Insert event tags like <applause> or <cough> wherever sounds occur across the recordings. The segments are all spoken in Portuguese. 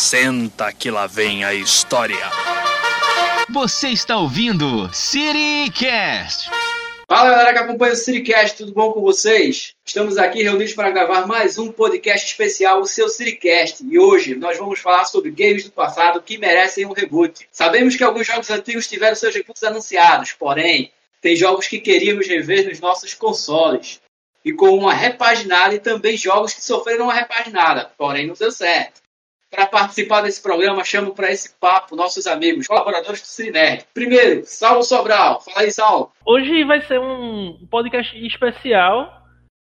Senta que lá vem a história. Você está ouvindo CityCast. Fala galera que acompanha o CityCast, tudo bom com vocês? Estamos aqui reunidos para gravar mais um podcast especial, o seu CityCast. E hoje nós vamos falar sobre games do passado que merecem um reboot. Sabemos que alguns jogos antigos tiveram seus reboots anunciados, porém, tem jogos que queríamos rever nos nossos consoles. E com uma repaginada e também jogos que sofreram uma repaginada, porém não deu certo. Para participar desse programa, chamo para esse papo nossos amigos, colaboradores do Cirinerd. Primeiro, Saulo Sobral. Fala aí, Saulo. Hoje vai ser um podcast especial,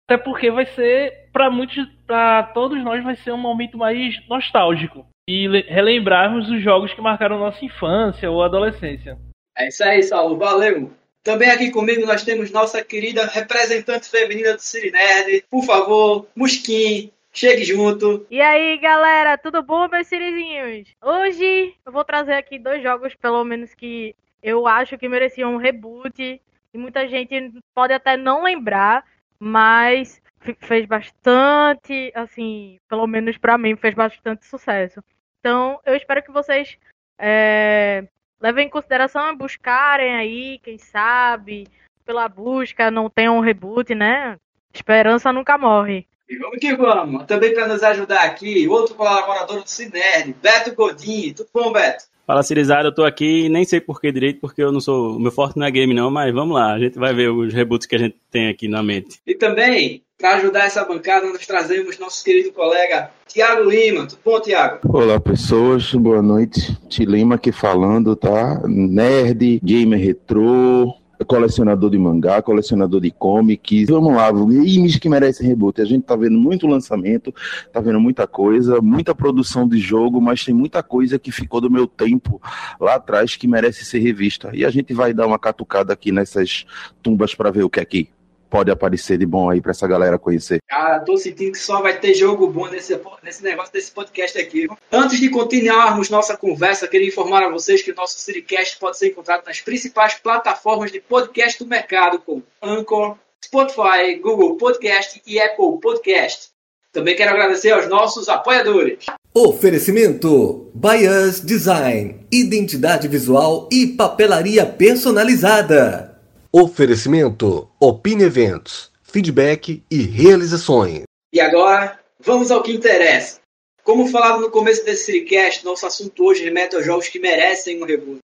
até porque vai ser, para muitos, para todos nós, vai ser um momento mais nostálgico. E relembrarmos os jogos que marcaram nossa infância ou adolescência. É isso aí, Saulo. Valeu. Também aqui comigo nós temos nossa querida representante feminina do Cirinerd. Por favor, Musquim, Chegue junto. E aí, galera, tudo bom, meus sirizinhos? Hoje eu vou trazer aqui dois jogos, pelo menos que eu acho que mereciam um reboot. E muita gente pode até não lembrar, mas fez bastante, assim, pelo menos para mim, fez bastante sucesso. Então, eu espero que vocês é, levem em consideração e buscarem aí, quem sabe, pela busca, não tenham um reboot, né? Esperança nunca morre. E vamos que vamos. Também para nos ajudar aqui, outro colaborador do Cinerd, Beto Godinho. Tudo bom, Beto? Fala, Cirizada, eu tô aqui, nem sei por que direito, porque eu não sou. O meu forte não é game, não, mas vamos lá, a gente vai ver os reboots que a gente tem aqui na mente. E também, para ajudar essa bancada, nós trazemos nosso querido colega Tiago Lima. Tudo bom, Tiago? Olá, pessoas, boa noite. Ti Lima aqui falando, tá? Nerd, gamer retrô, colecionador de mangá, colecionador de comics. Vamos lá, games que merecem reboot. A gente tá vendo muito lançamento, tá vendo muita coisa, muita produção de jogo, mas tem muita coisa que ficou do meu tempo lá atrás que merece ser revista. E a gente vai dar uma catucada aqui nessas tumbas para ver o que é que pode aparecer de bom aí para essa galera conhecer? Cara, tô sentindo que só vai ter jogo bom nesse, nesse negócio desse podcast aqui. Antes de continuarmos nossa conversa, queria informar a vocês que o nosso Siricast pode ser encontrado nas principais plataformas de podcast do mercado, como Anchor, Spotify, Google Podcast e Apple Podcast. Também quero agradecer aos nossos apoiadores. Oferecimento: Bias Design, identidade visual e papelaria personalizada. Oferecimento: Opine Eventos, feedback e realizações. E agora, vamos ao que interessa. Como falado no começo desse Siricast, nosso assunto hoje remete aos jogos que merecem um reboot.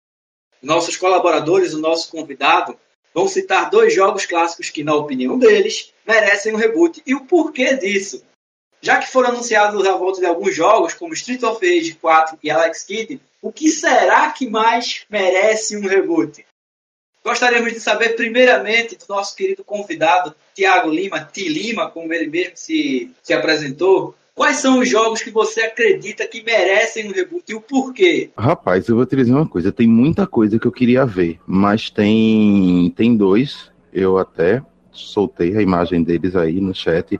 Nossos colaboradores, o nosso convidado, vão citar dois jogos clássicos que, na opinião deles, merecem um reboot. E o porquê disso? Já que foram anunciados a volta de alguns jogos, como Street of Rage 4 e Alex Kidd, o que será que mais merece um reboot? Gostaríamos de saber, primeiramente, do nosso querido convidado, Tiago Lima, Ti Lima, como ele mesmo se, se apresentou. Quais são os jogos que você acredita que merecem um reboot e o porquê? Rapaz, eu vou te dizer uma coisa. Tem muita coisa que eu queria ver, mas tem, tem dois. Eu até soltei a imagem deles aí no chat.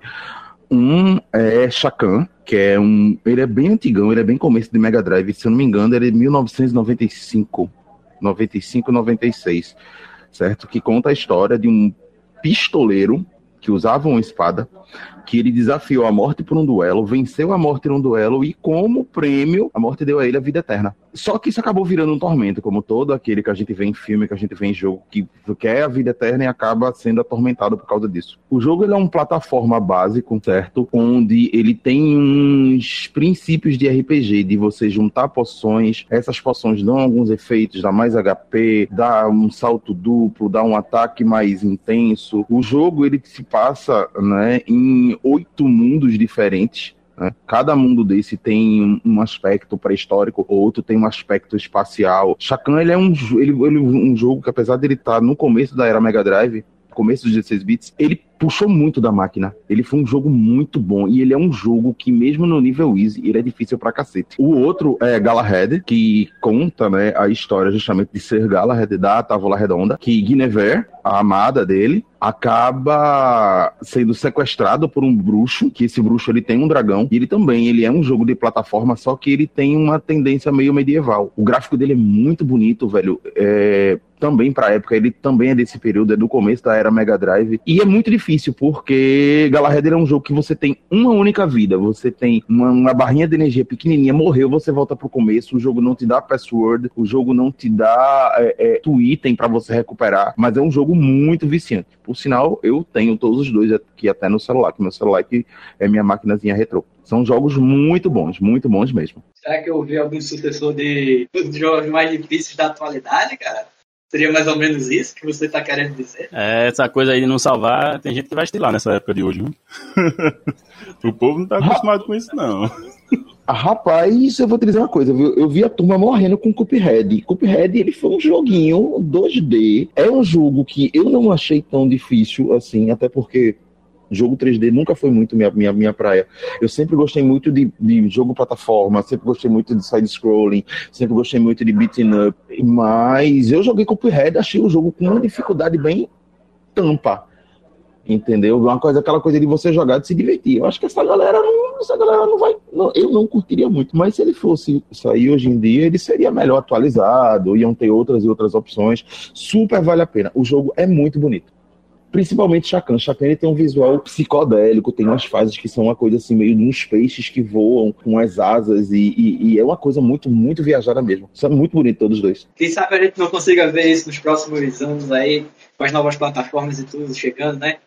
Um é Chacan, que é um. Ele é bem antigão, ele é bem começo de Mega Drive. Se eu não me engano, ele é de 1995. 95 96, certo? Que conta a história de um pistoleiro que usava uma espada que ele desafiou a morte por um duelo, venceu a morte num duelo e, como prêmio, a morte deu a ele a vida eterna. Só que isso acabou virando um tormento, como todo aquele que a gente vê em filme, que a gente vê em jogo, que quer a vida eterna e acaba sendo atormentado por causa disso. O jogo é uma plataforma básico, certo? Onde ele tem uns princípios de RPG, de você juntar poções, essas poções dão alguns efeitos, dá mais HP, dá um salto duplo, dá um ataque mais intenso. O jogo ele se passa né, em oito mundos diferentes. Né? Cada mundo desse tem um, aspecto pré-histórico, outro tem um aspecto espacial. Chacan ele é um, ele, ele, um jogo que, apesar de ele estar no começo da era Mega Drive, começo dos 16 bits, ele puxou muito da máquina. Ele foi um jogo muito bom. E ele é um jogo que, mesmo no nível easy, ele é difícil pra cacete. O outro é Galahad, que conta né, a história justamente de ser Galahad da Távola Redonda, que Guinevere, a amada dele, acaba sendo sequestrado por um bruxo, que esse bruxo ele tem um dragão, e ele também, ele é um jogo de plataforma, só que ele tem uma tendência meio medieval. O gráfico dele é muito bonito, velho. É também pra época, ele também é desse período, é do começo da era Mega Drive. E é muito difícil, porque Galahad é um jogo que você tem uma única vida. Você tem uma, uma barrinha de energia pequenininha, morreu, você volta pro começo, o jogo não te dá password, o jogo não te dá é, é, item para você recuperar, mas é um jogo muito viciante. Por sinal, eu tenho todos os dois aqui até no celular, que meu celular que é minha maquinazinha retrô. São jogos muito bons, muito bons mesmo. Será que eu vi algum sucessor de dos jogos mais difíceis da atualidade, cara? Seria mais ou menos isso que você está querendo dizer? É, essa coisa aí de não salvar, tem gente que vai estilar nessa época de hoje. Viu? <laughs> o povo não tá acostumado com isso, não. Rapaz, eu vou te dizer uma coisa, viu? eu vi a turma morrendo com Cuphead. Cuphead, ele foi um joguinho 2D. É um jogo que eu não achei tão difícil assim, até porque jogo 3D nunca foi muito minha, minha, minha praia. Eu sempre gostei muito de, de jogo plataforma, sempre gostei muito de side-scrolling, sempre gostei muito de beating up, mas eu joguei Cuphead, achei o jogo com uma dificuldade bem tampa. Entendeu? Uma coisa, aquela coisa de você jogar de se divertir. Eu acho que essa galera não, essa galera não vai. Não, eu não curtiria muito. Mas se ele fosse sair hoje em dia, ele seria melhor atualizado, iam ter outras e outras opções. Super vale a pena. O jogo é muito bonito principalmente Chacan. Chacan ele tem um visual psicodélico, tem umas fases que são uma coisa assim, meio de uns peixes que voam com as asas, e, e, e é uma coisa muito, muito viajada mesmo. Isso é muito bonito, todos dois. Quem sabe a gente não consiga ver isso nos próximos anos aí, com as novas plataformas e tudo chegando, né?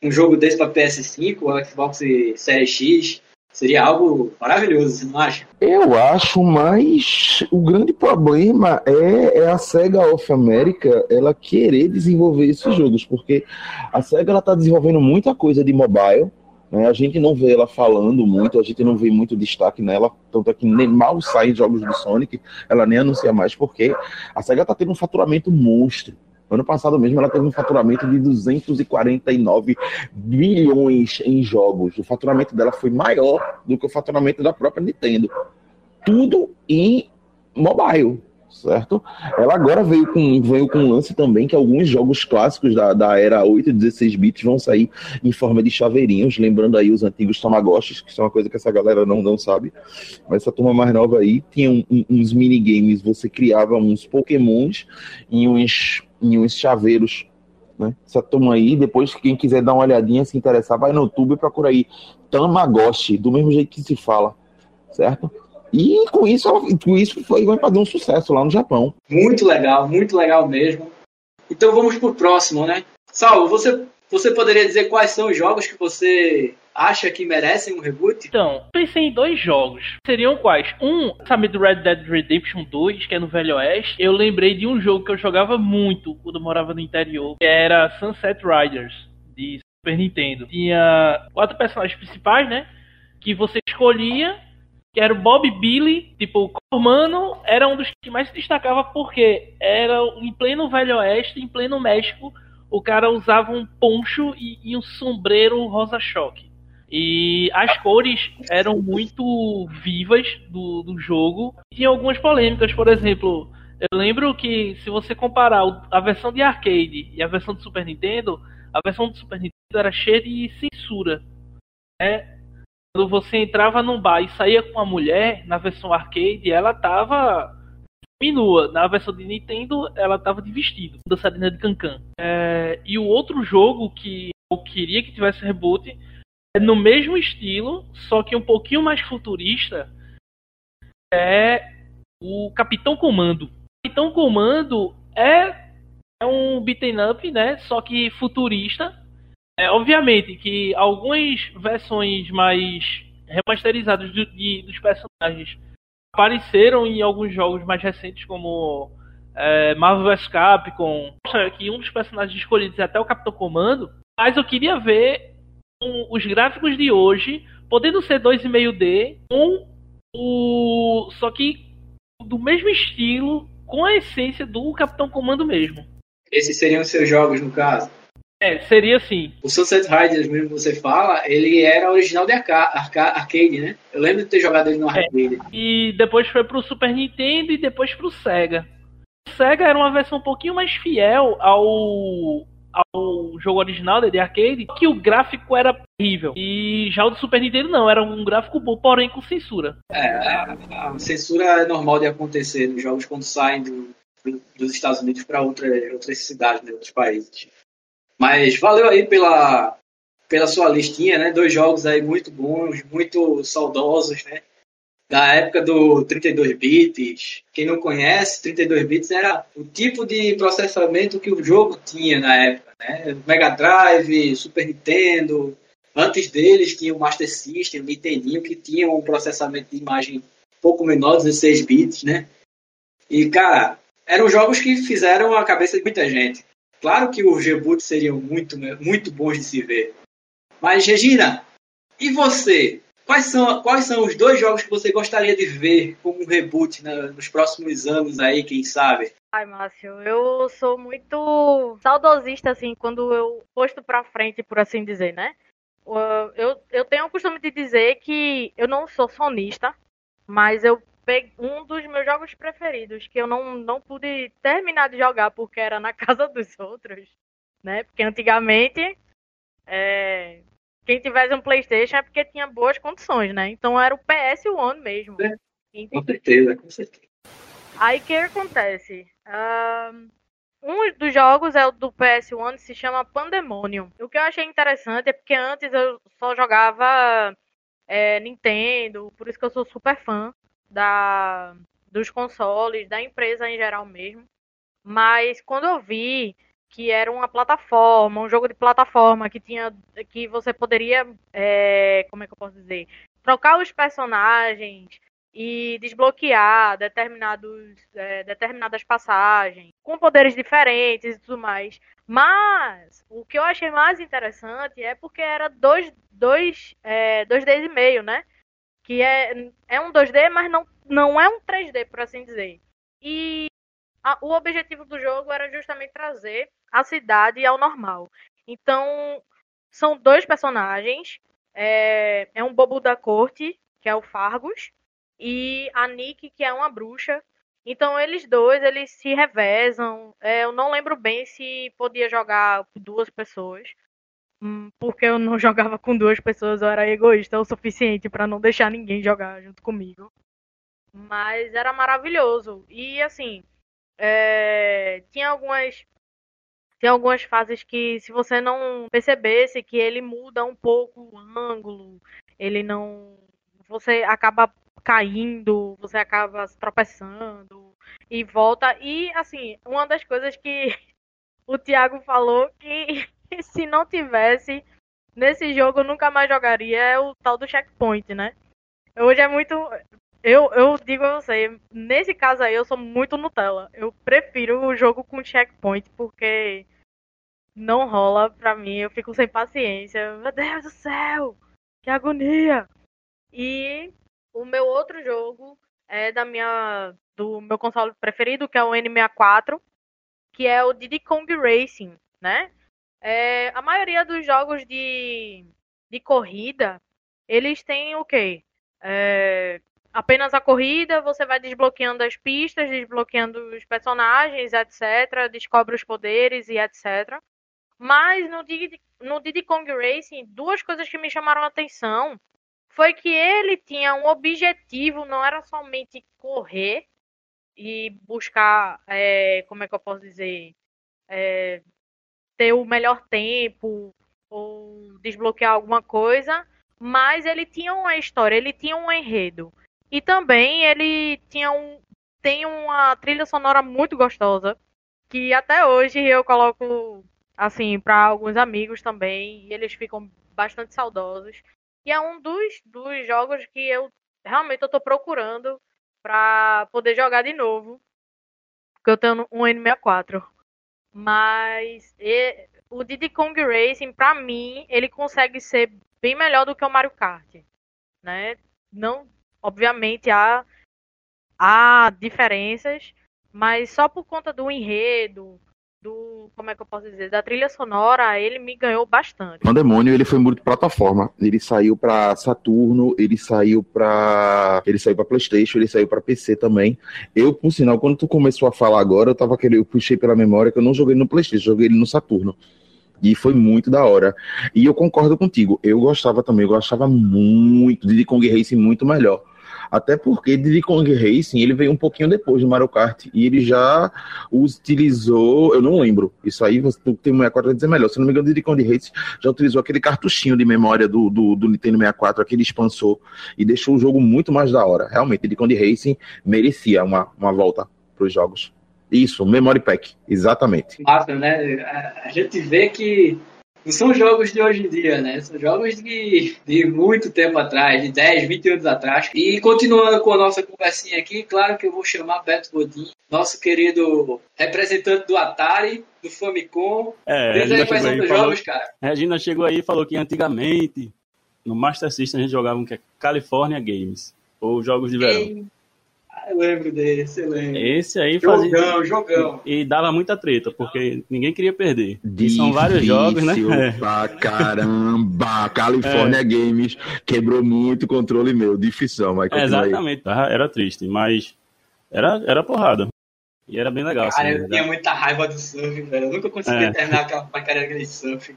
Um jogo desse para PS5, Xbox Series X, Seria algo maravilhoso, você não acha? Eu acho, mas o grande problema é, é, a SEGA of America ela querer desenvolver esses jogos, porque a SEGA está desenvolvendo muita coisa de mobile, né? a gente não vê ela falando muito, a gente não vê muito destaque nela, tanto é que nem mal saem jogos do Sonic, ela nem anuncia mais, porque a SEGA está tendo um faturamento monstro. Ano passado mesmo ela teve um faturamento de 249 bilhões em jogos. O faturamento dela foi maior do que o faturamento da própria Nintendo. Tudo em mobile, certo? Ela agora veio com, veio com um lance também que alguns jogos clássicos da, da era 8 e 16 bits vão sair em forma de chaveirinhos, lembrando aí os antigos Tamagotchis, que é uma coisa que essa galera não, não sabe. Mas essa turma mais nova aí tinha um, um, uns minigames, você criava uns pokémons em uns em uns chaveiros. Né? Essa turma aí, depois quem quiser dar uma olhadinha, se interessar, vai no YouTube e procura aí Tamagotchi, do mesmo jeito que se fala, certo? E com isso, com isso foi, vai fazer um sucesso lá no Japão. Muito legal, muito legal mesmo. Então vamos pro próximo, né? Saulo, você, você poderia dizer quais são os jogos que você acha que merecem um reboot? Então, pensei em dois jogos. Seriam quais? Um, sabe do Red Dead Redemption 2, que é no Velho Oeste. Eu lembrei de um jogo que eu jogava muito quando eu morava no interior, que era Sunset Riders, de Super Nintendo. Tinha quatro personagens principais, né? Que você escolhia, que era o Bob Billy, tipo, o Cormano era um dos que mais se destacava porque era em pleno Velho Oeste, em pleno México, o cara usava um poncho e, e um sombreiro rosa-choque. E as cores eram muito vivas do, do jogo. Tinha algumas polêmicas, por exemplo, eu lembro que se você comparar a versão de arcade e a versão do Super Nintendo, a versão do Super Nintendo era cheia de censura. Né? Quando você entrava num bar e saía com uma mulher, na versão arcade, ela tava nua. Na versão de Nintendo, ela tava de vestido, dançarina de cancan. É, e o outro jogo que eu queria que tivesse reboot é no mesmo estilo, só que um pouquinho mais futurista, é o Capitão Comando. Capitão Comando é, é um beaten up, né? Só que futurista. É, obviamente que algumas versões mais remasterizadas de, dos personagens apareceram em alguns jogos mais recentes, como é, Marvel vs Capcom. Que um dos personagens escolhidos é até o Capitão Comando. Mas eu queria ver com os gráficos de hoje, podendo ser 2,5D, com o. Só que do mesmo estilo, com a essência do Capitão Comando mesmo. Esses seriam os seus jogos, no caso? É, seria assim. O Sunset Riders, mesmo que você fala, ele era original de arca arca arcade, né? Eu lembro de ter jogado ele no é, arcade. É, e depois foi pro Super Nintendo e depois pro Sega. O Sega era uma versão um pouquinho mais fiel ao ao jogo original de arcade, que o gráfico era terrível. E já o do Super Nintendo não, era um gráfico bom, porém com censura. É, a, a censura é normal de acontecer nos jogos quando saem do, dos Estados Unidos para outra, outras cidades, né, outros países. Mas valeu aí pela, pela sua listinha, né? Dois jogos aí muito bons, muito saudosos, né? Da época do 32 bits. Quem não conhece, 32 bits era o tipo de processamento que o jogo tinha na época, né? Mega Drive, Super Nintendo. Antes deles tinha o Master System, o Nintendinho, que tinha um processamento de imagem um pouco menor, 16 bits, né? E, cara, eram jogos que fizeram a cabeça de muita gente. Claro que os reboots seriam muito, muito bons de se ver. Mas, Regina, e você? Quais são, quais são os dois jogos que você gostaria de ver como um reboot né, nos próximos anos aí, quem sabe? Ai, Márcio, eu sou muito saudosista, assim, quando eu posto pra frente, por assim dizer, né? Eu, eu tenho o costume de dizer que eu não sou sonista, mas eu um dos meus jogos preferidos, que eu não, não pude terminar de jogar porque era na <laughs> casa dos outros, né? Porque antigamente é, quem tivesse um PlayStation é porque tinha boas condições, né? Então era o PS1 mesmo. É, com certeza, com certeza. Aí o que acontece? Um dos jogos é o do PS1, se chama Pandemonium. O que eu achei interessante é porque antes eu só jogava é, Nintendo, por isso que eu sou super fã da, dos consoles, da empresa em geral mesmo. Mas quando eu vi que era uma plataforma, um jogo de plataforma que tinha que você poderia, é, como é que eu posso dizer, trocar os personagens e desbloquear determinados, é, determinadas passagens com poderes diferentes e tudo mais. Mas o que eu achei mais interessante é porque era dois, dois, é, 2D e meio, né? Que é, é um 2D, mas não, não é um 3D, por assim dizer. E a, o objetivo do jogo era justamente trazer a cidade ao normal. Então, são dois personagens. É, é um bobo da corte, que é o Fargus, e a Nick, que é uma bruxa. Então, eles dois, eles se revezam. É, eu não lembro bem se podia jogar duas pessoas. Hum, porque eu não jogava com duas pessoas, eu era egoísta o suficiente para não deixar ninguém jogar junto comigo. Mas era maravilhoso. E assim, é, tinha algumas tem algumas fases que se você não percebesse que ele muda um pouco o ângulo, ele não você acaba caindo, você acaba tropeçando e volta e assim, uma das coisas que <laughs> o Thiago falou que se não tivesse nesse jogo eu nunca mais jogaria é o tal do checkpoint, né? Hoje é muito eu, eu digo a você, nesse caso aí eu sou muito Nutella. Eu prefiro o jogo com checkpoint porque não rola pra mim, eu fico sem paciência. Meu Deus do céu! Que agonia! E o meu outro jogo é da minha do meu console preferido, que é o N64, que é o Diddy Kong Racing, né? É, a maioria dos jogos de, de corrida, eles têm o quê? É, apenas a corrida, você vai desbloqueando as pistas, desbloqueando os personagens, etc. Descobre os poderes e etc. Mas no Diddy, no Diddy Kong Racing, duas coisas que me chamaram a atenção foi que ele tinha um objetivo, não era somente correr e buscar, é, como é que eu posso dizer, é, ter o melhor tempo ou desbloquear alguma coisa, mas ele tinha uma história, ele tinha um enredo. E também ele tinha um tem uma trilha sonora muito gostosa que até hoje eu coloco assim para alguns amigos também e eles ficam bastante saudosos. E é um dos, dos jogos que eu realmente eu tô procurando para poder jogar de novo. Porque eu tenho um N64. Mas e, o Diddy Kong Racing, para mim, ele consegue ser bem melhor do que o Mario Kart, né? Não Obviamente há, há diferenças, mas só por conta do enredo, do como é que eu posso dizer, da trilha sonora, ele me ganhou bastante. O Demônio, ele foi muito plataforma. Ele saiu para Saturno, ele saiu para ele saiu para PlayStation, ele saiu para PC também. Eu, por sinal, quando tu começou a falar agora, eu tava querendo, eu puxei pela memória que eu não joguei no PlayStation, joguei ele no Saturno. E foi muito da hora. E eu concordo contigo. Eu gostava também, eu gostava muito de Kong Racing muito melhor. Até porque Diddy Kong Racing ele veio um pouquinho depois do Mario Kart e ele já utilizou, eu não lembro, isso aí você tem um 64 vai dizer melhor. Se não me engano, Diddy Kong Racing já utilizou aquele cartuchinho de memória do, do, do Nintendo 64, aquele expansor, e deixou o jogo muito mais da hora. Realmente, Diddy Kong Racing merecia uma, uma volta para os jogos. Isso, Memory Pack, exatamente. Massa, né? A, a gente vê que não são jogos de hoje em dia, né? São jogos de, de muito tempo atrás, de 10, 20 anos atrás. E continuando com a nossa conversinha aqui, claro que eu vou chamar Beto Godin, nosso querido representante do Atari, do Famicom. É, Diz aí quais são os jogos, cara. Regina chegou aí e falou que antigamente no Master System a gente jogava um que é California Games, ou jogos de verão. Ei, ah, eu lembro desse, eu lembro. Esse aí fazia. Jogão, jogão. E dava muita treta, porque ninguém queria perder. E são vários jogos, né? Difícil Pra caramba! California Games quebrou muito o controle meu. Difícil, mas É, aí. exatamente. Ah, Era triste, mas era, era porrada. E era bem legal. Cara, assim, eu né? tinha muita raiva do surf, velho. Eu nunca conseguia É. terminar aquela porcaria de surf.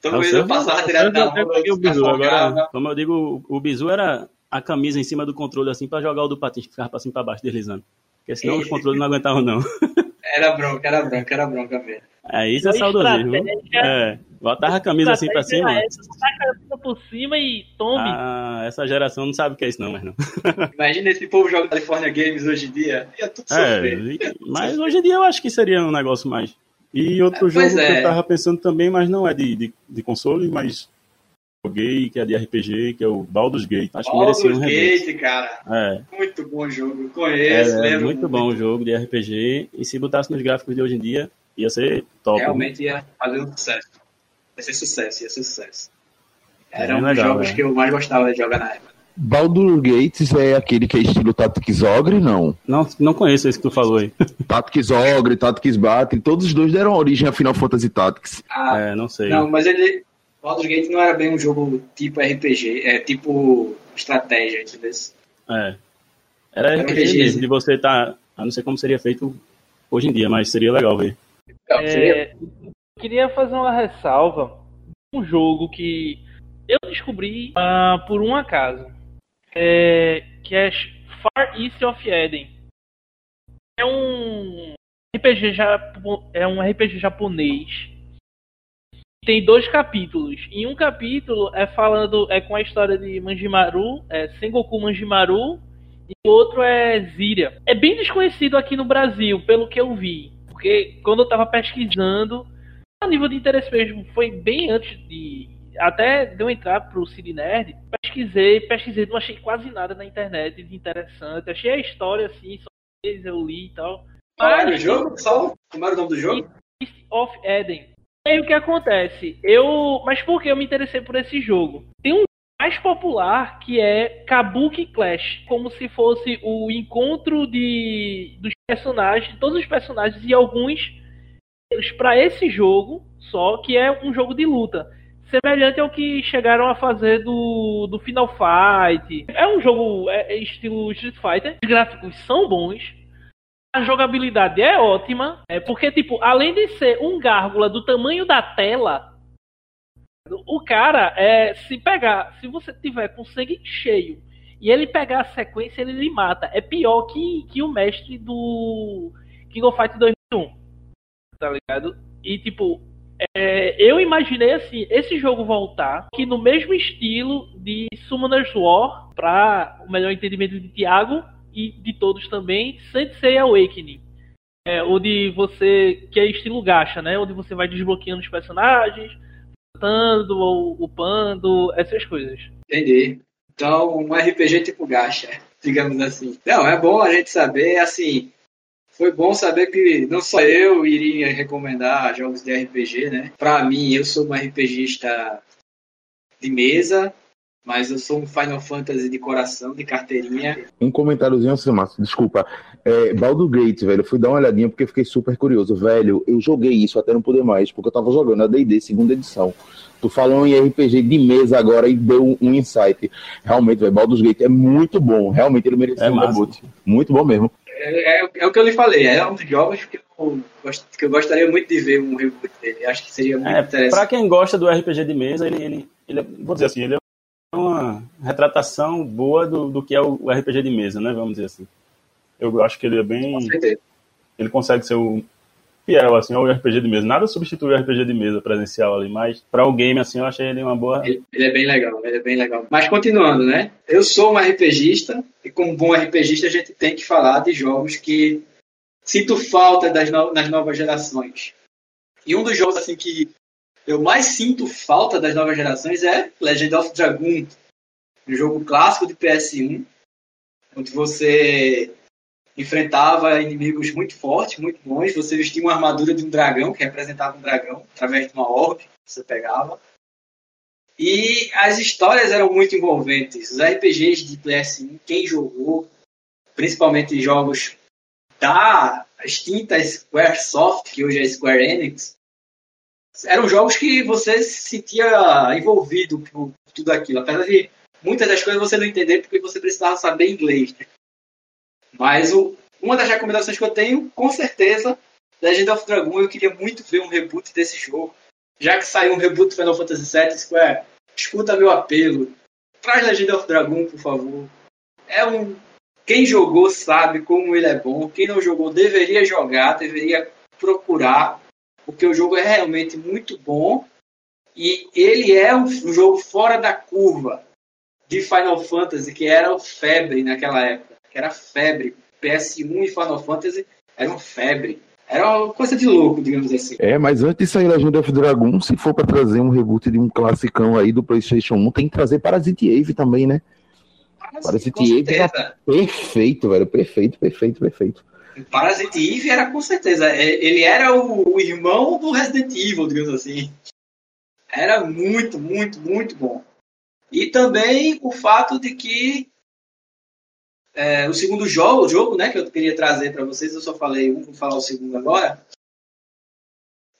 Toda Não, vez eu surf- passava direto da eu rua, eu bizu. Agora, afogava. como eu digo, o, o bizu era a camisa em cima do controle, assim, pra jogar o do patins, que ficava pra cima pra baixo, deslizando. Porque senão os controles não aguentavam, não. <laughs> Era bronca, era bronca, era bronca mesmo. É, isso é A saudosismo. É, botava a camisa assim pra cima. é a camisa por cima e tome. Ah, essa geração não sabe o que é isso, não, mas não. <laughs> Imagina esse povo jogando California Games hoje em dia. Ia tudo É, sofrer. e- mas hoje em dia eu acho que seria um negócio mais. E outro É, pois jogo que é. eu tava pensando também, mas não é de, de, de console, mas joguei, que é de RPG, que é o Baldur's Gate. Acho que merecia um Baldur's. Gate, cara. É, Muito bom jogo. Conheço, é lembro. muito bom o jogo de RPG. E se botasse nos gráficos de hoje em dia, ia ser top. né? Realmente ia fazer um sucesso. Ia ser sucesso, ia ser sucesso. Era É um dos jogos é. que eu mais gostava de jogar na época. Baldur Gates é aquele que é estilo Tactics Ogre, não? Não, não conheço esse que tu falou aí. <laughs> Tactics Ogre, Tactics Battle, todos os dois deram origem a Final Fantasy Tactics. Ah, É, não sei. Não, mas ele. Baldur's Gate não era bem um jogo tipo RPG, é tipo estratégia, entendeu? É. Era Era RPG RPG. mesmo, de você tá. A não sei como seria feito hoje em dia, mas seria legal ver. Não, seria- É, eu queria fazer uma ressalva. Um jogo que eu descobri ah, por um acaso. É, que é Far East of Eden. É um RPG, japo- é um RPG japonês. Tem dois capítulos. Em um capítulo é falando é com a história de Manjimaru, é Sengoku Manjimaru, e o outro é Zira. É bem desconhecido aqui no Brasil, pelo que eu vi. Porque quando eu tava pesquisando, a nível de interesse mesmo, foi bem antes de. Até de eu entrar pro Cine Nerd, pesquisei, pesquisei, não achei quase nada na internet de interessante. Achei a história assim, só eu li e tal. Qual era o Mas- jogo? Só como era o nome do jogo? East of Eden. Aí o que acontece? Eu. Mas por que eu me interessei por esse jogo? Tem um mais popular que é Kabuki Clash, como se fosse o encontro de dos personagens, todos os personagens e alguns para esse jogo, só que é um jogo de luta. Semelhante ao que chegaram a fazer do, do Final Fight. É um jogo é estilo Street Fighter. Os gráficos são bons. A jogabilidade é ótima. É porque, tipo, além de ser um gárgula do tamanho da tela, o cara, é, se pegar, se você tiver com sangue cheio e ele pegar a sequência, ele lhe mata. É pior que, que o mestre do King of Fight 2001. Tá ligado? E, tipo, é, eu imaginei assim, esse jogo voltar, que no mesmo estilo de Summoner's War, pra o melhor entendimento de Thiago e de todos também, Sensei Awakening. É, onde você. que é estilo gacha, né? Onde você vai desbloqueando os personagens, matando ou upando, essas coisas. Entendi. Então, um RPG tipo gacha, <laughs> digamos assim. Não, é bom a gente saber, assim, foi bom saber que não só eu iria recomendar jogos de RPG, né? Pra mim, eu sou um RPGista de mesa, mas eu sou um Final Fantasy de coração, de carteirinha. Um comentáriozinho assim, Márcio, desculpa. É, Baldur Gate, velho, eu fui dar uma olhadinha porque fiquei super curioso. Velho, eu joguei isso até não poder mais, porque eu tava jogando a D&D segunda edição. Tu falou em RPG de mesa agora e deu um insight. Realmente, velho, Baldur's Gate é muito bom. Realmente ele merecia É um reboot. Muito bom mesmo. É, é- é o que eu lhe falei, é um dos jogos que eu, gost- que eu gostaria muito de ver um reboot dele. Acho que seria muito É, interessante. pra quem gosta do RPG de mesa, ele, ele, ele é- vou dizer assim, ele é uma retratação boa do, do que é o RPG de mesa, né? Vamos dizer assim. Eu acho que ele é bem. Ele consegue ser o fiel assim ao RPG de mesa. Nada substitui o RPG de mesa presencial ali, mas para o game assim eu achei ele uma boa. Ele, ele, é bem legal, ele é bem legal. Mas continuando, né? Eu sou um RPGista e como bom RPGista a gente tem que falar de jogos que sinto falta das no... nas novas gerações. E um dos jogos assim que eu mais sinto falta das novas gerações é Legend of Dragoon, um jogo clássico de PS1, onde você enfrentava inimigos muito fortes, muito bons. Você vestia uma armadura de um dragão, que representava um dragão, através de uma orbe que você pegava. E as histórias eram muito envolventes. Os RPGs de PS1, quem jogou, principalmente jogos da extinta Squaresoft, que hoje é Square Enix, eram jogos que você se sentia envolvido por tudo aquilo. Apesar de muitas das coisas você não entender porque você precisava saber inglês. Né? Mas o, uma das recomendações que eu tenho, com certeza, Legend of Dragon, eu queria muito ver um reboot desse jogo. Já que saiu um reboot do Final Fantasy VII, Square, escuta meu apelo. Traz Legend of Dragon, por favor. É um. Quem jogou sabe como ele é bom. Quem não jogou deveria jogar, deveria procurar, porque o jogo é realmente muito bom. E ele é um jogo fora da curva de Final Fantasy, que era o febre naquela época que era febre. PS1 e Final Fantasy eram febre. Era uma coisa de louco, digamos assim. É, mas antes de sair Legend of Dragon, se for para trazer um reboot de um classicão aí do PlayStation 1, tem que trazer Parasite Eve também, né? Parasite, Eve era perfeito, velho. Perfeito, perfeito, perfeito. Parasite Eve era com certeza. É, ele era o, o irmão do Resident Evil, digamos assim. Era muito, muito, muito bom. E também o fato de que é, o segundo jogo, jogo né, que eu queria trazer para vocês, eu só falei um, vou falar o segundo agora,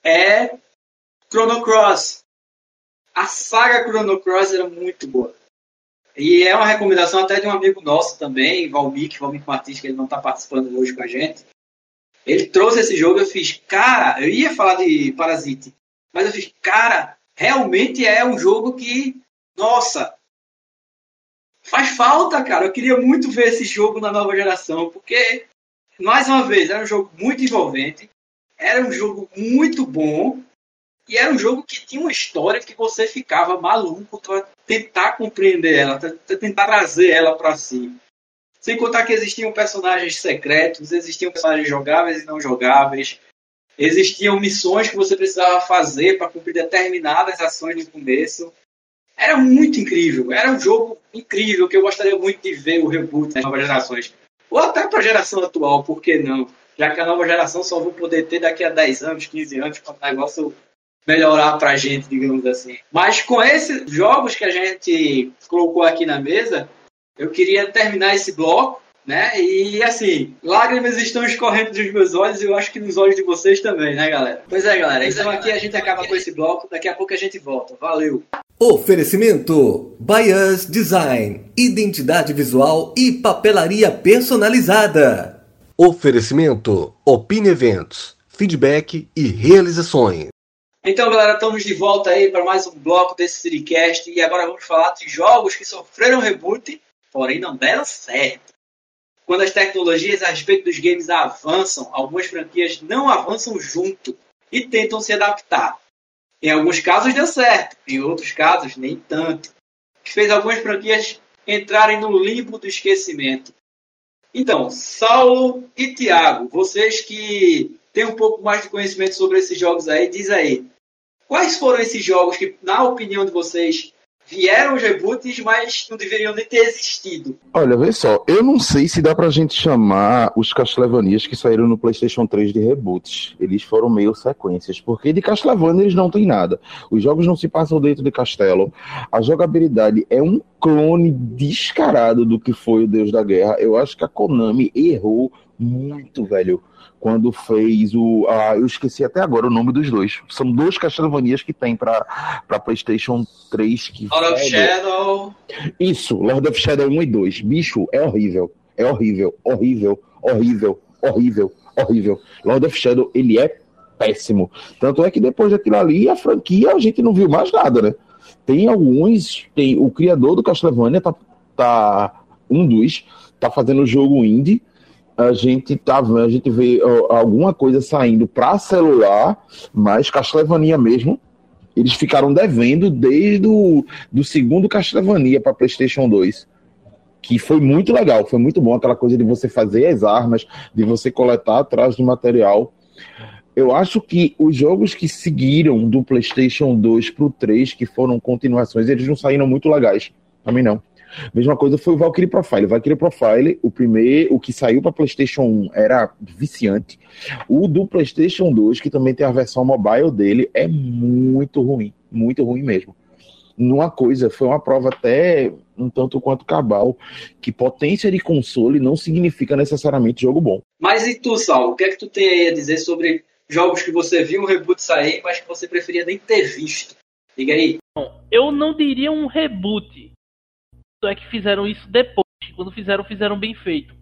é Chrono Cross. A saga Chrono Cross era muito boa. E é uma recomendação até de um amigo nosso também, Valmik, Valmik Martins, que ele não está participando hoje com a gente. Ele trouxe esse jogo, eu fiz, cara, eu ia falar de Parasite, mas eu fiz, cara, realmente é um jogo que, nossa, faz falta, cara. Eu queria muito ver esse jogo na nova geração, porque, mais uma vez, era um jogo muito envolvente, era um jogo muito bom, e era um jogo que tinha uma história que você ficava maluco para tentar compreender ela, tentar trazer ela para si. Sem contar que existiam personagens secretos, existiam personagens jogáveis e não jogáveis, existiam missões que você precisava fazer para cumprir determinadas ações no começo. Era muito incrível. Era um jogo incrível que eu gostaria muito de ver o reboot das novas gerações. Ou até para a geração atual, por que não? Já que a nova geração só vou poder ter daqui a 10 anos, 15 anos, quando o negócio melhorar para a gente, digamos assim. Mas com esses jogos que a gente colocou aqui na mesa, eu queria terminar esse bloco né? E assim, lágrimas estão escorrendo dos meus olhos e eu acho que nos olhos de vocês também, né, galera? Pois é, galera. Então aqui a gente acaba com esse bloco, daqui a pouco a gente volta. Valeu! Oferecimento: Bias Design, identidade visual e papelaria personalizada. Oferecimento: Opine Eventos, feedback e realizações. Então, galera, estamos de volta aí para mais um bloco desse Siricast e agora vamos falar de jogos que sofreram reboot, porém não deram certo. Quando as tecnologias a respeito dos games avançam, algumas franquias não avançam junto e tentam se adaptar. Em alguns casos deu certo, em outros casos nem tanto. Que fez algumas franquias entrarem no limbo do esquecimento. Então, Saulo e Tiago, vocês que têm um pouco mais de conhecimento sobre esses jogos aí, diz aí. Quais foram esses jogos que, na opinião de vocês, vieram os reboots, mas não deveriam nem ter existido. Olha, vê só, eu não sei se dá pra gente chamar os Castlevanias que saíram no PlayStation 3 de reboots. Eles foram meio sequências, porque de Castlevania eles não têm nada. Os jogos não se passam dentro de castelo. A jogabilidade é um clone descarado do que foi o Deus da Guerra. Eu acho que a Konami errou muito, velho quando fez o. Ah, eu esqueci até agora o nome dos dois. São dois Castlevanias que tem para PlayStation 3. Que Lord of Shadow. Isso, Lord of Shadow 1 e 2. Bicho, é horrível. É horrível, horrível, horrível, horrível, horrível. Lord of Shadow, ele é péssimo. Tanto é que depois daquilo ali, a franquia, a gente não viu mais nada, né? Tem alguns, tem o criador do Castlevania tá, tá um dos tá fazendo o jogo indie. A gente tá a gente vê alguma coisa saindo para celular, mas Castlevania mesmo, eles ficaram devendo desde o do segundo Castlevania para PlayStation 2 que foi muito legal, foi muito bom aquela coisa de você fazer as armas, de você coletar atrás do material. Eu acho que os jogos que seguiram do PlayStation 2 para o 3, que foram continuações, eles não saíram muito legais. Também não. Mesma coisa foi o Valkyrie Profile. O Valkyrie Profile, o primeiro, o que saiu para PlayStation 1 era viciante. O do PlayStation 2, que também tem a versão mobile dele, é muito ruim. Muito ruim mesmo numa coisa, foi uma prova até um tanto quanto cabal, que potência de console não significa necessariamente jogo bom. Mas e tu, Saulo, o que é que tu tem aí a dizer sobre jogos que você viu um reboot sair, mas que você preferia nem ter visto? Diga aí. Bom, eu não diria um reboot. É que fizeram isso depois. Quando fizeram, fizeram bem feito.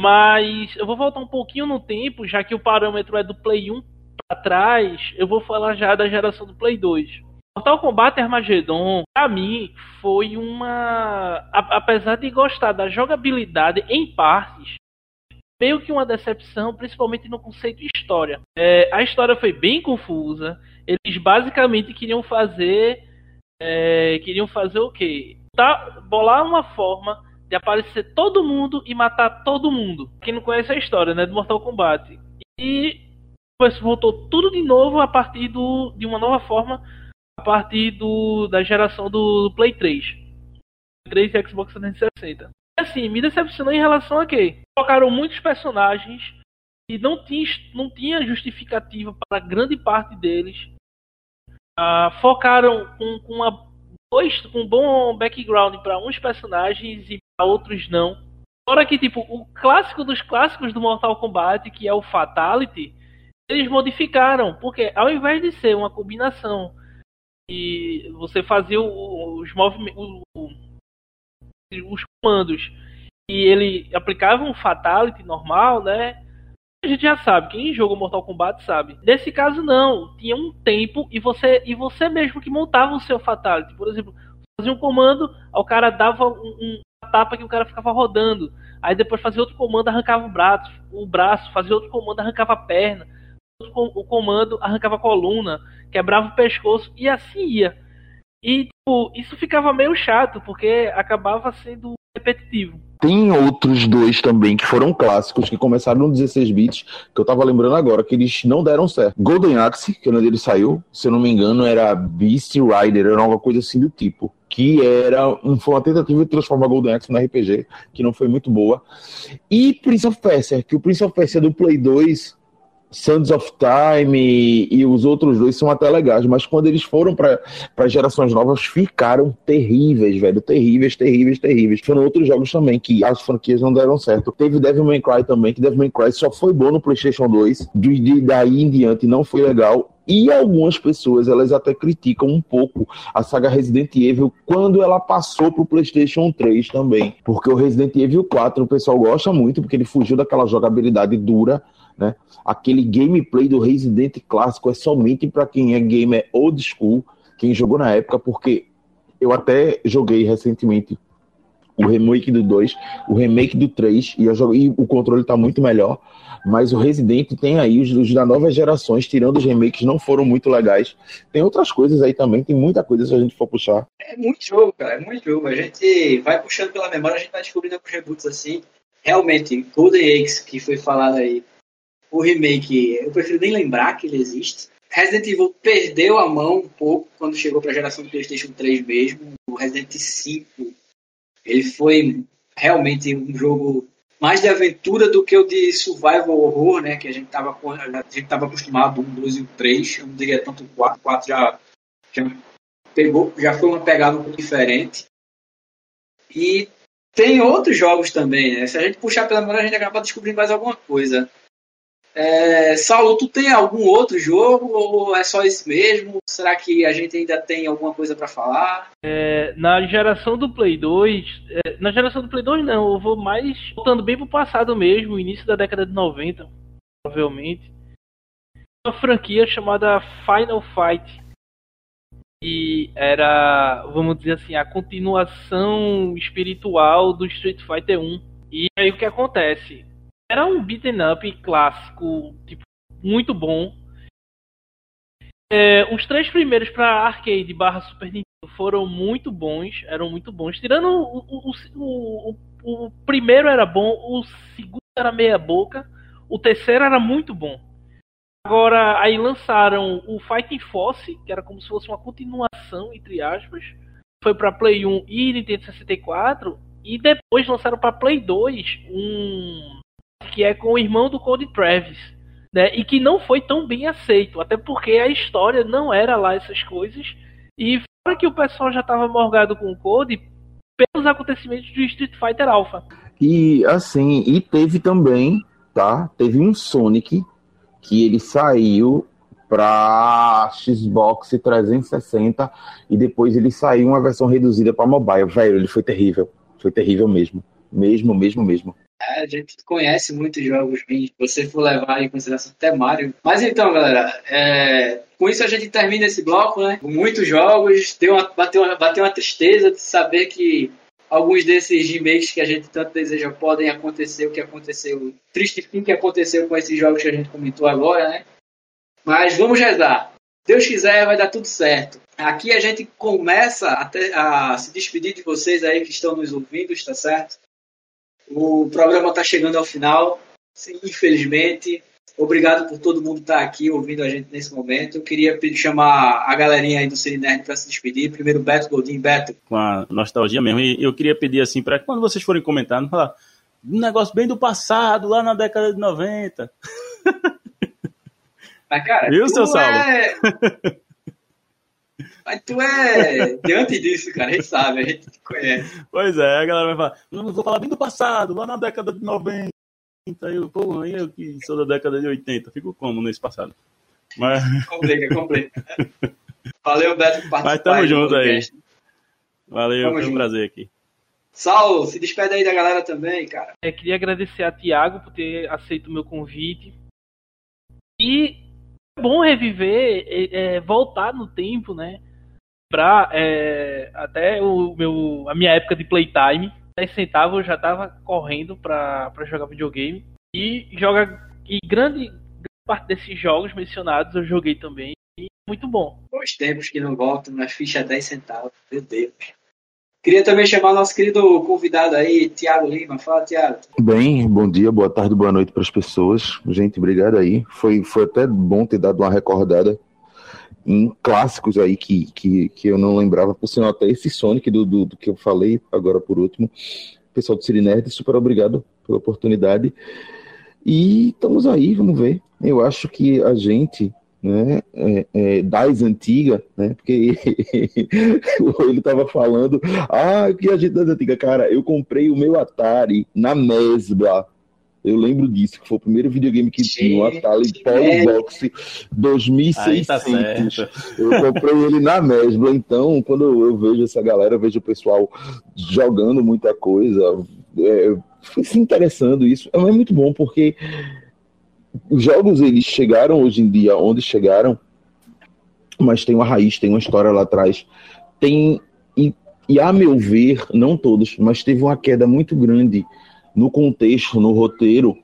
Mas eu vou voltar um pouquinho no tempo, já que o parâmetro é do Play 1 para trás, eu vou falar já da geração do Play 2. Mortal Kombat Armageddon, pra mim, foi uma. apesar de gostar da jogabilidade em partes, meio que uma decepção, principalmente no conceito de história. É, a história foi bem confusa. Eles basicamente queriam fazer. É, queriam fazer o quê? Tá, bolar uma forma de aparecer todo mundo e matar todo mundo. Quem não conhece a história, né? Do Mortal Kombat. E voltou tudo de novo a partir do, de uma nova forma a partir do, da geração do, Play 3. 3 e Xbox 360. Assim, me decepcionou em relação a quê? Colocaram muitos personagens e não tinha, não tinha justificativa para grande parte deles. Uh, focaram com, com, uma, dois, com um bom background para uns personagens e para outros não. Fora que, tipo, o clássico dos clássicos do Mortal Kombat, que é o Fatality, eles modificaram, porque ao invés de ser uma combinação e você fazia os movimentos, os comandos e ele aplicava um fatality normal, né? A gente já sabe, quem jogou Mortal Kombat sabe. Nesse caso não, tinha um tempo e você e você mesmo que montava o seu fatality. Por exemplo, fazia um comando, o cara dava um, um tapa que o cara ficava rodando. Aí depois fazia outro comando, arrancava o braço, o braço, fazia outro comando, arrancava a perna o comando arrancava a coluna, quebrava o pescoço e assim ia. E tipo, isso ficava meio chato, porque acabava sendo repetitivo. Tem outros dois também que foram clássicos, que começaram no 16 bits, que eu tava lembrando agora, que eles não deram certo. Golden Axe, que é onde ele saiu, se eu não me engano, era Beast Rider, era uma coisa assim do tipo. Que era um, foi uma tentativa de transformar Golden Axe no RPG, que não foi muito boa. E Prince of Persia, que o Prince of Persia do Play 2 Sands of Time e, e, os outros dois são até legais, mas quando eles foram para gerações novas, ficaram terríveis, velho. Terríveis, terríveis, terríveis. Foram outros jogos também que as franquias não deram certo. Teve Devil May Cry também, que Devil May Cry só foi bom no PlayStation 2. De, de daí em diante não foi legal. E algumas pessoas, elas até criticam um pouco a saga Resident Evil quando ela passou pro PlayStation 3 também. Porque o Resident Evil 4 o pessoal gosta muito, porque ele fugiu daquela jogabilidade dura né? Aquele gameplay do Resident clássico é somente para quem é gamer old school, quem jogou na época, porque eu até joguei recentemente o remake do 2, o remake do 3, e, joguei, o controle está muito melhor. Mas o Resident tem aí, os, os da nova gerações, tirando os remakes, não foram muito legais. Tem outras coisas aí também, tem muita coisa se a gente for puxar. É muito jogo, cara, é muito jogo. A gente vai puxando pela memória, a gente vai descobrindo alguns reboots assim. Realmente, Golden Eggs, que foi falado aí, o remake, eu prefiro nem lembrar que ele existe. Resident Evil perdeu a mão um pouco quando chegou para a geração do PlayStation 3 mesmo. O Resident 5, ele foi realmente um jogo mais de aventura do que o de survival horror, né, que a gente estava a gente tava acostumado, um, dois e o três, eu não diria tanto o quatro, quatro já, já pegou, já foi uma pegada um pouco diferente. E tem outros jogos também, né? Se a gente puxar pela memória, a gente acaba descobrindo mais alguma coisa. É, Saulo, tu tem algum outro jogo ou é só esse mesmo? Será que a gente ainda tem alguma coisa para falar? É, na geração do Play 2, é, na geração do Play 2 não, eu vou mais voltando bem pro passado mesmo, início da década de 90, provavelmente. Uma franquia chamada Final Fight. e era, vamos dizer assim, a continuação espiritual do Street Fighter 1. E aí o que acontece? Era um beat'em up clássico, tipo, muito bom. É, os três primeiros para arcade barra Super Nintendo foram muito bons, eram muito bons. Tirando o, o, o, o, o primeiro era bom, o segundo era meia boca, o terceiro era muito bom. Agora, aí lançaram o Fighting Force, que era como se fosse uma continuação, entre aspas. Foi para Play 1 e Nintendo 64. E depois lançaram para Play 2 um que é com o irmão do Code Travis. Né? E que não foi tão bem aceito. Até porque a história não era lá essas coisas. E fora que o pessoal já estava morgado com o Code pelos acontecimentos do Street Fighter Alpha. E assim, e teve também, tá? Teve um Sonic que ele saiu para Xbox 360 e depois ele saiu uma versão reduzida para mobile. Velho, ele foi terrível. Foi terrível mesmo. Mesmo, mesmo, mesmo. É, a gente conhece muitos jogos se você for levar em consideração até Mario. Mas então, galera, é... com isso a gente termina esse bloco, né? Muitos jogos, deu uma, bateu, uma, bateu uma tristeza de saber que alguns desses remakes que a gente tanto deseja podem acontecer, o que aconteceu, triste fim que aconteceu com esses jogos que a gente comentou agora, né? Mas vamos rezar. Deus quiser, vai dar tudo certo. Aqui a gente começa a, a se despedir de vocês aí que estão nos ouvindo, está certo? O programa está chegando ao final, infelizmente. Obrigado por todo mundo estar tá aqui ouvindo a gente nesse momento. Eu queria chamar a galerinha aí do Cine Nerd para se despedir. Primeiro, Beto Goldin. Beto. Com a nostalgia mesmo. E eu queria pedir assim, para quando vocês forem comentar, não falar um negócio bem do passado, lá na década de 90. Mas, cara, Viu, seu Saulo? É... Mas tu é diante disso, cara. A gente sabe, a gente te conhece. Pois é, a galera vai falar, não vou falar bem do passado, lá na década de 90. Então, eu, pô, eu que sou da década de 80, fico como nesse passado? Mas... <laughs> Complica, complica. Valeu, Beto, por participar. Mas tamo junto aí. Valeu, tamo foi um junto. prazer aqui. Saulo, se despede aí da galera também, cara. Eu queria agradecer a Tiago por ter aceito o meu convite. E é bom reviver, é, é, voltar no tempo, né? Pra é, até o meu, a minha época de playtime. 10 centavos eu já tava correndo pra, pra jogar videogame. E joga. E grande, grande parte desses jogos mencionados eu joguei também. E muito bom. Os tempos que não voltam na ficha 10 centavos. Meu Deus. Queria também chamar o nosso querido convidado aí, Tiago Lima. Fala, Tiago. Bem, bom dia, boa tarde, boa noite para as pessoas. Gente, obrigado aí. Foi, foi até bom ter dado uma recordada em clássicos aí que, que, que eu não lembrava, por sinal, até esse Sonic do, do, do que eu falei agora por último. Pessoal do Siri Nerd, super obrigado pela oportunidade. E estamos aí, vamos ver. Eu acho que a gente né, é, é, das antigas, né, porque <laughs> ele estava falando, ah, que a gente das antigas, cara, eu comprei o meu Atari na Mesbla, eu lembro disso, que foi o primeiro videogame que tinha, o Atari Polybox 2600. Tá eu comprei ele na Mesbla, então, quando eu vejo essa galera, eu vejo o pessoal jogando muita coisa, é, fui se interessando isso, é muito bom, porque os jogos eles chegaram hoje em dia onde chegaram, mas tem uma raiz, tem uma história lá atrás. Tem e, e a meu ver, não todos, mas teve uma queda muito grande no contexto, no roteiro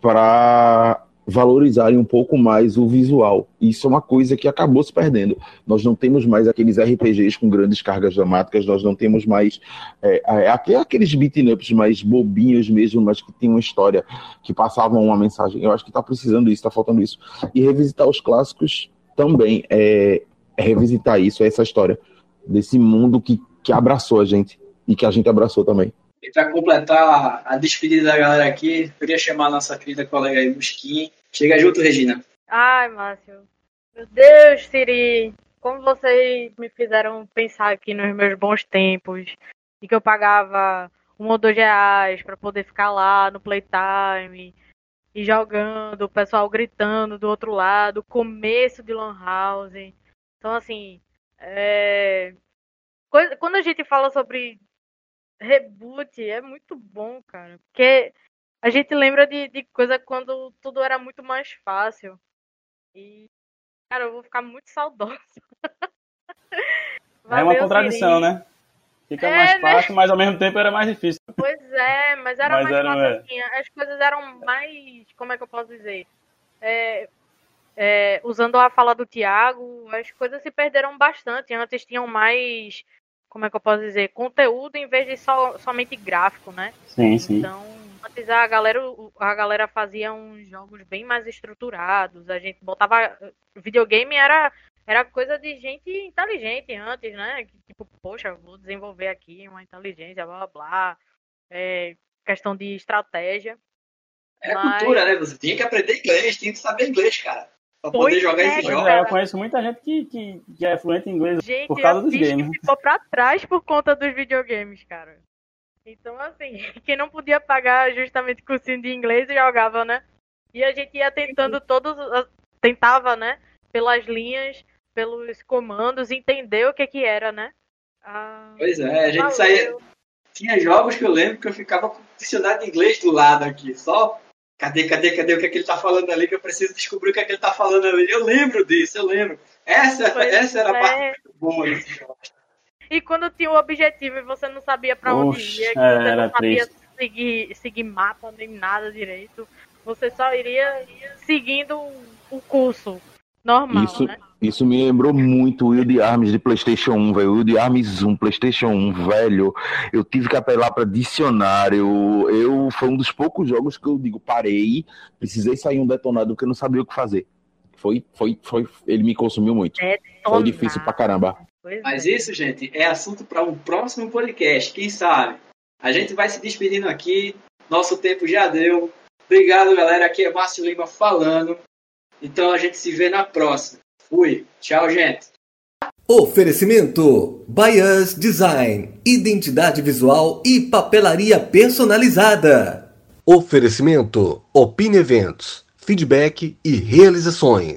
para valorizarem um pouco mais o visual. Isso é uma coisa que acabou se perdendo. Nós não temos mais aqueles RPGs com grandes cargas dramáticas, nós não temos mais é, é, aqueles beat'em ups mais bobinhos mesmo, mas que tem uma história, que passavam uma mensagem. Eu acho que está precisando disso, está faltando isso. E revisitar os clássicos também é, é revisitar isso, é essa história desse mundo que, que abraçou a gente e que a gente abraçou também. E para completar a despedida da galera aqui, queria chamar a nossa querida colega aí, Musquinha. Chega junto, Regina. Ai, Márcio. Meu Deus, Siri. Como vocês me fizeram pensar aqui nos meus bons tempos. E que eu pagava um ou dois reais para poder ficar lá no playtime e jogando, o pessoal gritando do outro lado, começo de Lan House. Então, assim, é... quando a gente fala sobre reboot é muito bom, cara. Porque a gente lembra de, de coisa quando tudo era muito mais fácil. E, cara, eu vou ficar muito saudosa. <laughs> é uma contradição, Siri. né? Fica é, mais né? fácil, né? mas ao mesmo tempo era mais difícil. Pois é, mas era mas mais era, fácil é. assim. As coisas eram mais. Como é que eu posso dizer? É, é, usando a fala do Tiago, as coisas se perderam bastante. Antes tinham mais. Como é que eu posso dizer? Conteúdo em vez de só, somente gráfico, né? Sim, sim. Então, antes a galera, a galera fazia uns jogos bem mais estruturados. A gente botava. Videogame era era coisa de gente inteligente antes, né? Tipo, poxa, vou desenvolver aqui uma inteligência, blá blá blá. É, questão de estratégia. Era Mas... cultura, né? Você tinha que aprender inglês, tinha que saber inglês, cara. Pra pois poder jogar é, esse jogo. Eu conheço muita gente que, que, que é fluente em inglês gente, por causa dos games. ficou pra trás por conta dos videogames, cara. Então, assim, <laughs> quem não podia pagar justamente cursinho de inglês jogava, né? E a gente ia tentando todos. Tentava, né? Pelas linhas pelos comandos, entender o que que era, né? Ah, pois é, a gente valeu. saía. Tinha jogos que eu lembro que eu ficava com o dicionário de inglês do lado aqui, só. Cadê, cadê, cadê o que, é que ele tá falando ali? Que eu preciso descobrir o que, é que ele tá falando ali. Eu lembro disso, eu lembro. Essa, essa era a parte é. muito boa desse jogo. E quando tinha o objetivo e você não sabia para onde ia, que você não sabia seguir, seguir mapa nem nada direito, você só iria seguindo o curso normal, isso, né? Isso me lembrou muito o Wild Arms de PlayStation 1, velho. O Wild Arms 1, PlayStation 1, velho. Eu tive que apelar para dicionário. Eu foi um dos poucos jogos que eu digo, parei, precisei sair um detonado porque eu não sabia o que fazer. Foi, foi, foi, ele me consumiu muito. Foi difícil pra caramba. Mas é. isso, gente, é assunto para um próximo podcast, quem sabe? A gente vai se despedindo aqui. Nosso tempo já deu. Obrigado, galera. Aqui é Márcio Lima falando. Então a gente se vê na próxima. Fui. Tchau, gente. Oferecimento: Bias Design, identidade visual e papelaria personalizada. Oferecimento: Opine Eventos, feedback e realizações.